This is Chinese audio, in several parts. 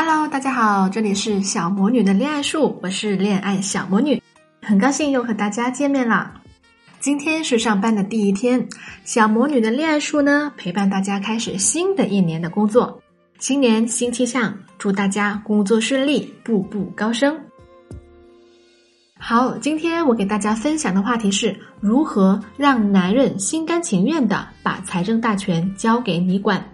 Hello，大家好，这里是小魔女的恋爱树，我是恋爱小魔女，很高兴又和大家见面啦。今天是上班的第一天，小魔女的恋爱树呢陪伴大家开始新的一年的工作，新年新气象，祝大家工作顺利，步步高升。好，今天我给大家分享的话题是如何让男人心甘情愿的把财政大权交给你管。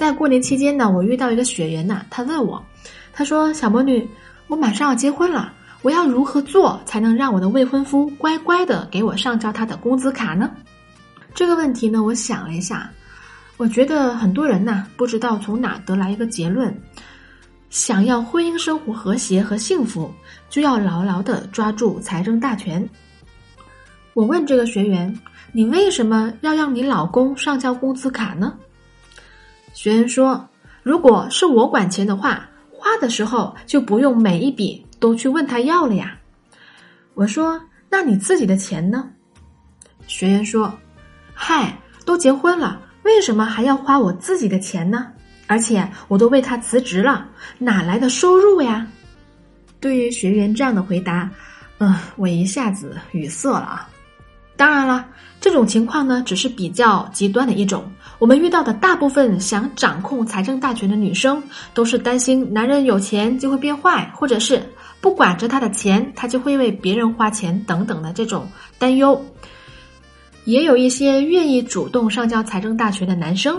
在过年期间呢，我遇到一个学员呐，他问我，他说：“小魔女，我马上要结婚了，我要如何做才能让我的未婚夫乖乖的给我上交他的工资卡呢？”这个问题呢，我想了一下，我觉得很多人呐，不知道从哪得来一个结论：想要婚姻生活和谐和幸福，就要牢牢的抓住财政大权。我问这个学员：“你为什么要让你老公上交工资卡呢？”学员说：“如果是我管钱的话，花的时候就不用每一笔都去问他要了呀。”我说：“那你自己的钱呢？”学员说：“嗨，都结婚了，为什么还要花我自己的钱呢？而且我都为他辞职了，哪来的收入呀？”对于学员这样的回答，嗯，我一下子语塞了啊。当然了，这种情况呢，只是比较极端的一种。我们遇到的大部分想掌控财政大权的女生，都是担心男人有钱就会变坏，或者是不管着他的钱，他就会为别人花钱等等的这种担忧。也有一些愿意主动上交财政大权的男生。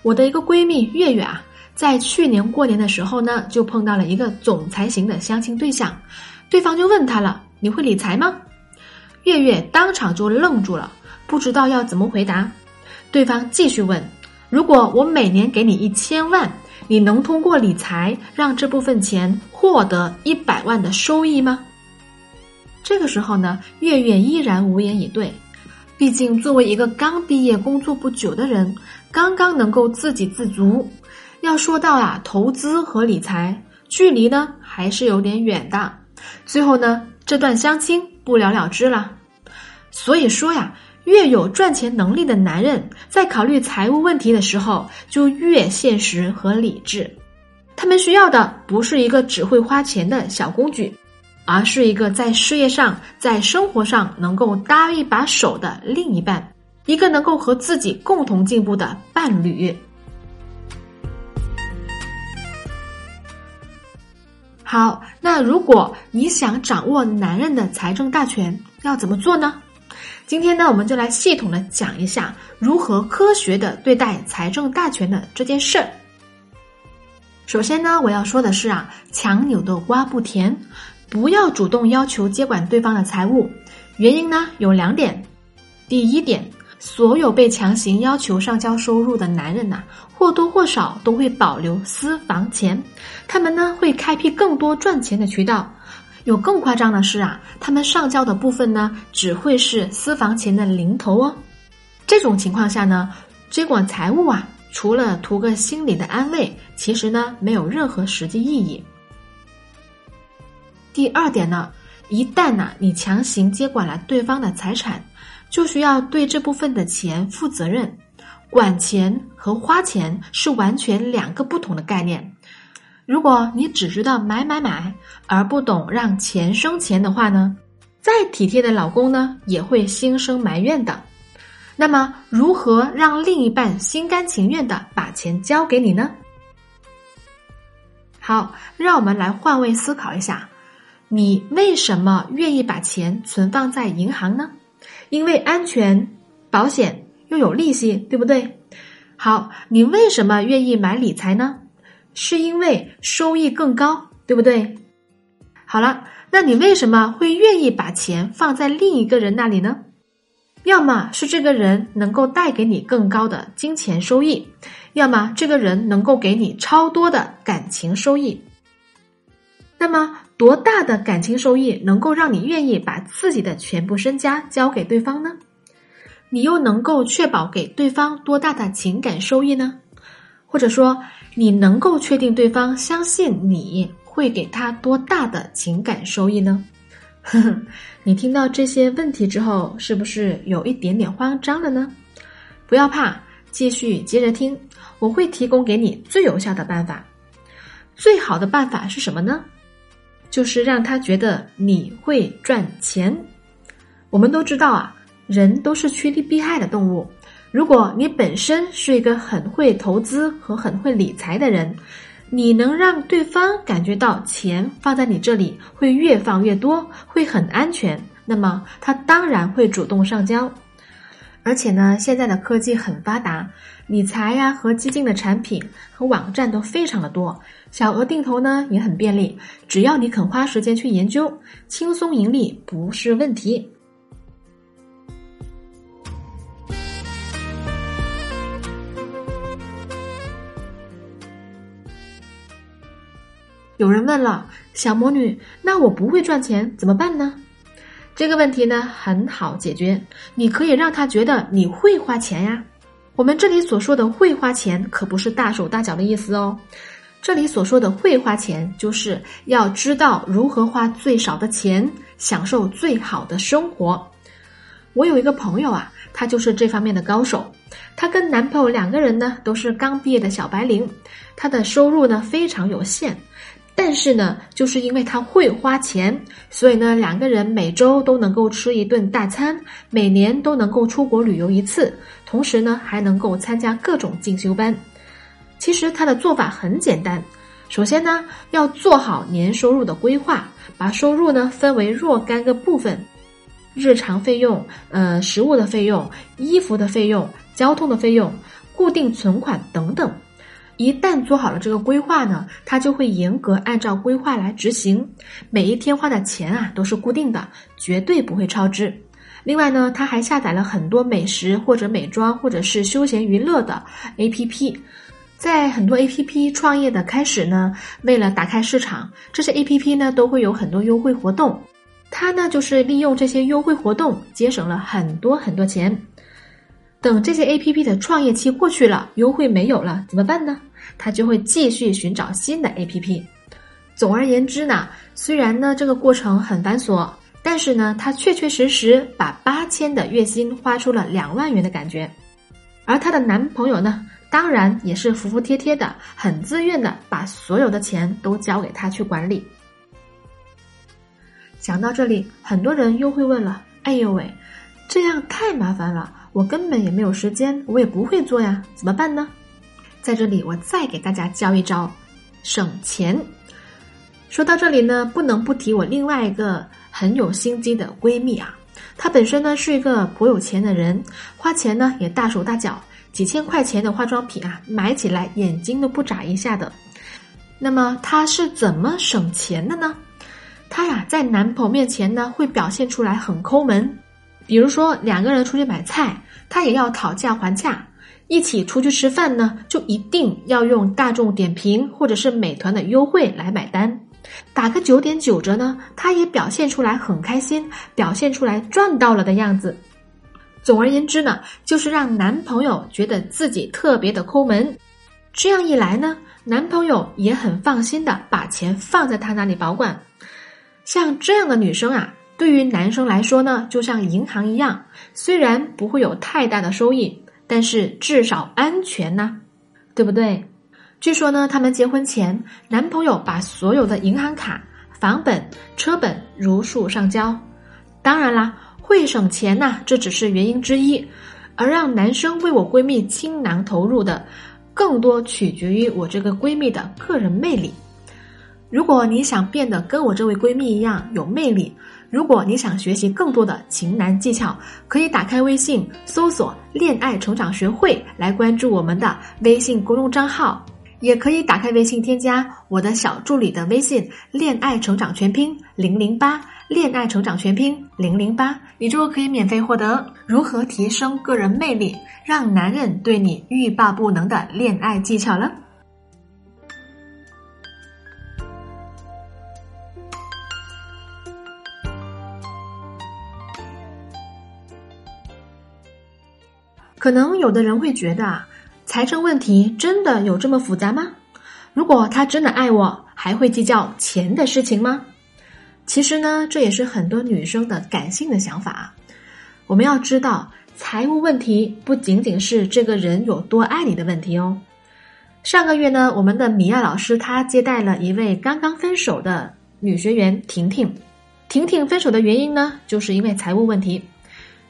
我的一个闺蜜月月啊，在去年过年的时候呢，就碰到了一个总裁型的相亲对象，对方就问她了：“你会理财吗？”月月当场就愣住了，不知道要怎么回答。对方继续问：“如果我每年给你一千万，你能通过理财让这部分钱获得一百万的收益吗？”这个时候呢，月月依然无言以对。毕竟作为一个刚毕业工作不久的人，刚刚能够自给自足，要说到啊投资和理财，距离呢还是有点远的。最后呢，这段相亲不了了之了。所以说呀，越有赚钱能力的男人，在考虑财务问题的时候，就越现实和理智。他们需要的不是一个只会花钱的小工具，而是一个在事业上、在生活上能够搭一把手的另一半，一个能够和自己共同进步的伴侣。好，那如果你想掌握男人的财政大权，要怎么做呢？今天呢，我们就来系统的讲一下如何科学的对待财政大权的这件事儿。首先呢，我要说的是啊，强扭的瓜不甜，不要主动要求接管对方的财务。原因呢有两点。第一点，所有被强行要求上交收入的男人呐，或多或少都会保留私房钱，他们呢会开辟更多赚钱的渠道。有更夸张的是啊，他们上交的部分呢，只会是私房钱的零头哦。这种情况下呢，接管财务啊，除了图个心理的安慰，其实呢，没有任何实际意义。第二点呢，一旦呢，你强行接管了对方的财产，就需要对这部分的钱负责任。管钱和花钱是完全两个不同的概念。如果你只知道买买买，而不懂让钱生钱的话呢，再体贴的老公呢也会心生埋怨的。那么，如何让另一半心甘情愿的把钱交给你呢？好，让我们来换位思考一下，你为什么愿意把钱存放在银行呢？因为安全、保险又有利息，对不对？好，你为什么愿意买理财呢？是因为收益更高，对不对？好了，那你为什么会愿意把钱放在另一个人那里呢？要么是这个人能够带给你更高的金钱收益，要么这个人能够给你超多的感情收益。那么，多大的感情收益能够让你愿意把自己的全部身家交给对方呢？你又能够确保给对方多大的情感收益呢？或者说，你能够确定对方相信你会给他多大的情感收益呢？呵呵，你听到这些问题之后，是不是有一点点慌张了呢？不要怕，继续接着听，我会提供给你最有效的办法。最好的办法是什么呢？就是让他觉得你会赚钱。我们都知道啊，人都是趋利避害的动物。如果你本身是一个很会投资和很会理财的人，你能让对方感觉到钱放在你这里会越放越多，会很安全，那么他当然会主动上交。而且呢，现在的科技很发达，理财呀和基金的产品和网站都非常的多，小额定投呢也很便利，只要你肯花时间去研究，轻松盈利不是问题。有人问了，小魔女，那我不会赚钱怎么办呢？这个问题呢很好解决，你可以让他觉得你会花钱呀。我们这里所说的会花钱，可不是大手大脚的意思哦。这里所说的会花钱，就是要知道如何花最少的钱，享受最好的生活。我有一个朋友啊，他就是这方面的高手。她跟男朋友两个人呢，都是刚毕业的小白领，她的收入呢非常有限。但是呢，就是因为他会花钱，所以呢，两个人每周都能够吃一顿大餐，每年都能够出国旅游一次，同时呢，还能够参加各种进修班。其实他的做法很简单，首先呢，要做好年收入的规划，把收入呢分为若干个部分：日常费用、呃，食物的费用、衣服的费用、交通的费用、固定存款等等。一旦做好了这个规划呢，他就会严格按照规划来执行，每一天花的钱啊都是固定的，绝对不会超支。另外呢，他还下载了很多美食或者美妆或者是休闲娱乐的 APP，在很多 APP 创业的开始呢，为了打开市场，这些 APP 呢都会有很多优惠活动，他呢就是利用这些优惠活动节省了很多很多钱。等这些 A P P 的创业期过去了，优惠没有了，怎么办呢？他就会继续寻找新的 A P P。总而言之呢，虽然呢这个过程很繁琐，但是呢，他确确实实把八千的月薪花出了两万元的感觉。而她的男朋友呢，当然也是服服帖帖的，很自愿的把所有的钱都交给他去管理。想到这里，很多人又会问了：哎呦喂，这样太麻烦了。我根本也没有时间，我也不会做呀，怎么办呢？在这里，我再给大家教一招，省钱。说到这里呢，不能不提我另外一个很有心机的闺蜜啊。她本身呢是一个颇有钱的人，花钱呢也大手大脚，几千块钱的化妆品啊，买起来眼睛都不眨一下的。那么她是怎么省钱的呢？她呀，在男朋友面前呢，会表现出来很抠门。比如说两个人出去买菜，他也要讨价还价；一起出去吃饭呢，就一定要用大众点评或者是美团的优惠来买单，打个九点九折呢，他也表现出来很开心，表现出来赚到了的样子。总而言之呢，就是让男朋友觉得自己特别的抠门，这样一来呢，男朋友也很放心的把钱放在他那里保管。像这样的女生啊。对于男生来说呢，就像银行一样，虽然不会有太大的收益，但是至少安全呐，对不对？据说呢，他们结婚前，男朋友把所有的银行卡、房本、车本如数上交。当然啦，会省钱呐，这只是原因之一，而让男生为我闺蜜倾囊投入的，更多取决于我这个闺蜜的个人魅力。如果你想变得跟我这位闺蜜一样有魅力，如果你想学习更多的情男技巧，可以打开微信搜索“恋爱成长学会”来关注我们的微信公众账号。也可以打开微信添加我的小助理的微信“恋爱成长全拼零零八”，恋爱成长全拼零零八，你就可以免费获得如何提升个人魅力，让男人对你欲罢不能的恋爱技巧了。可能有的人会觉得啊，财政问题真的有这么复杂吗？如果他真的爱我，还会计较钱的事情吗？其实呢，这也是很多女生的感性的想法。我们要知道，财务问题不仅仅是这个人有多爱你的问题哦。上个月呢，我们的米娅老师她接待了一位刚刚分手的女学员婷婷。婷婷分手的原因呢，就是因为财务问题。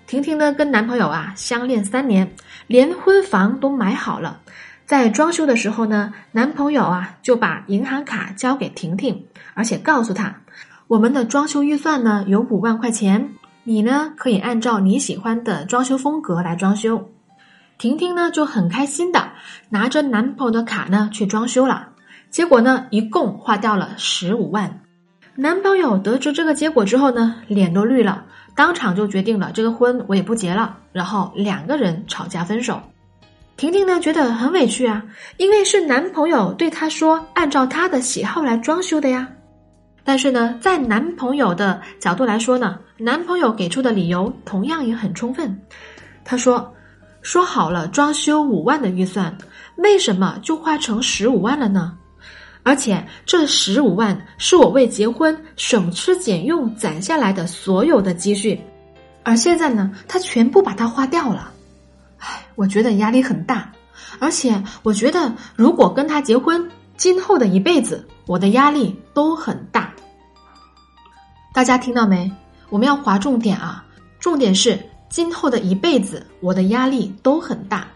婷婷呢，跟男朋友啊相恋三年，连婚房都买好了。在装修的时候呢，男朋友啊就把银行卡交给婷婷，而且告诉她，我们的装修预算呢有五万块钱，你呢可以按照你喜欢的装修风格来装修。婷婷呢就很开心的拿着男朋友的卡呢去装修了，结果呢一共花掉了十五万。男朋友得知这个结果之后呢，脸都绿了。当场就决定了这个婚我也不结了，然后两个人吵架分手。婷婷呢觉得很委屈啊，因为是男朋友对她说按照她的喜好来装修的呀。但是呢，在男朋友的角度来说呢，男朋友给出的理由同样也很充分。他说：“说好了装修五万的预算，为什么就花成十五万了呢？”而且这十五万是我为结婚省吃俭用攒下来的所有的积蓄，而现在呢，他全部把它花掉了，唉，我觉得压力很大，而且我觉得如果跟他结婚，今后的一辈子我的压力都很大。大家听到没？我们要划重点啊，重点是今后的一辈子我的压力都很大。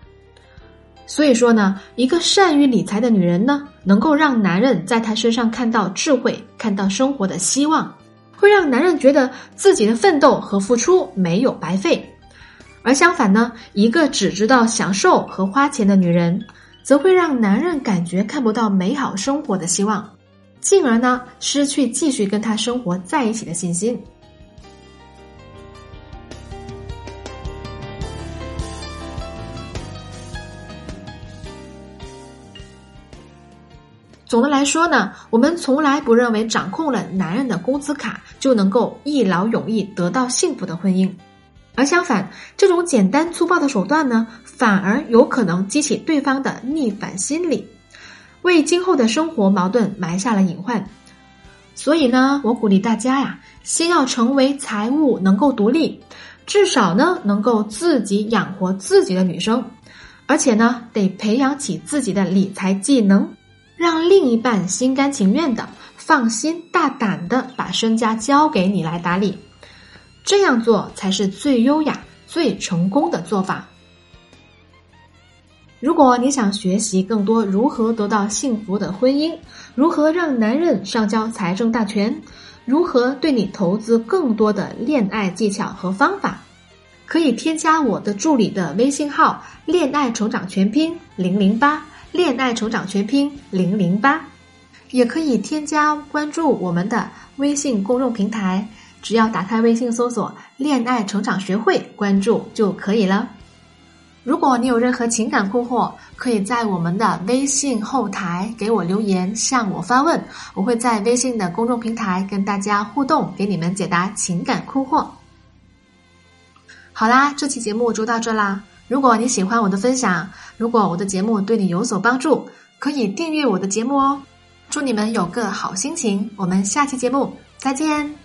所以说呢，一个善于理财的女人呢，能够让男人在她身上看到智慧，看到生活的希望，会让男人觉得自己的奋斗和付出没有白费。而相反呢，一个只知道享受和花钱的女人，则会让男人感觉看不到美好生活的希望，进而呢，失去继续跟他生活在一起的信心。总的来说呢，我们从来不认为掌控了男人的工资卡就能够一劳永逸得到幸福的婚姻，而相反，这种简单粗暴的手段呢，反而有可能激起对方的逆反心理，为今后的生活矛盾埋下了隐患。所以呢，我鼓励大家呀，先要成为财务能够独立，至少呢能够自己养活自己的女生，而且呢得培养起自己的理财技能。让另一半心甘情愿的、放心大胆的把身家交给你来打理，这样做才是最优雅、最成功的做法。如果你想学习更多如何得到幸福的婚姻，如何让男人上交财政大权，如何对你投资更多的恋爱技巧和方法，可以添加我的助理的微信号“恋爱成长全拼零零八”。恋爱成长全拼零零八，也可以添加关注我们的微信公众平台，只要打开微信搜索“恋爱成长学会”，关注就可以了。如果你有任何情感困惑，可以在我们的微信后台给我留言，向我发问，我会在微信的公众平台跟大家互动，给你们解答情感困惑。好啦，这期节目就到这啦。如果你喜欢我的分享，如果我的节目对你有所帮助，可以订阅我的节目哦。祝你们有个好心情，我们下期节目再见。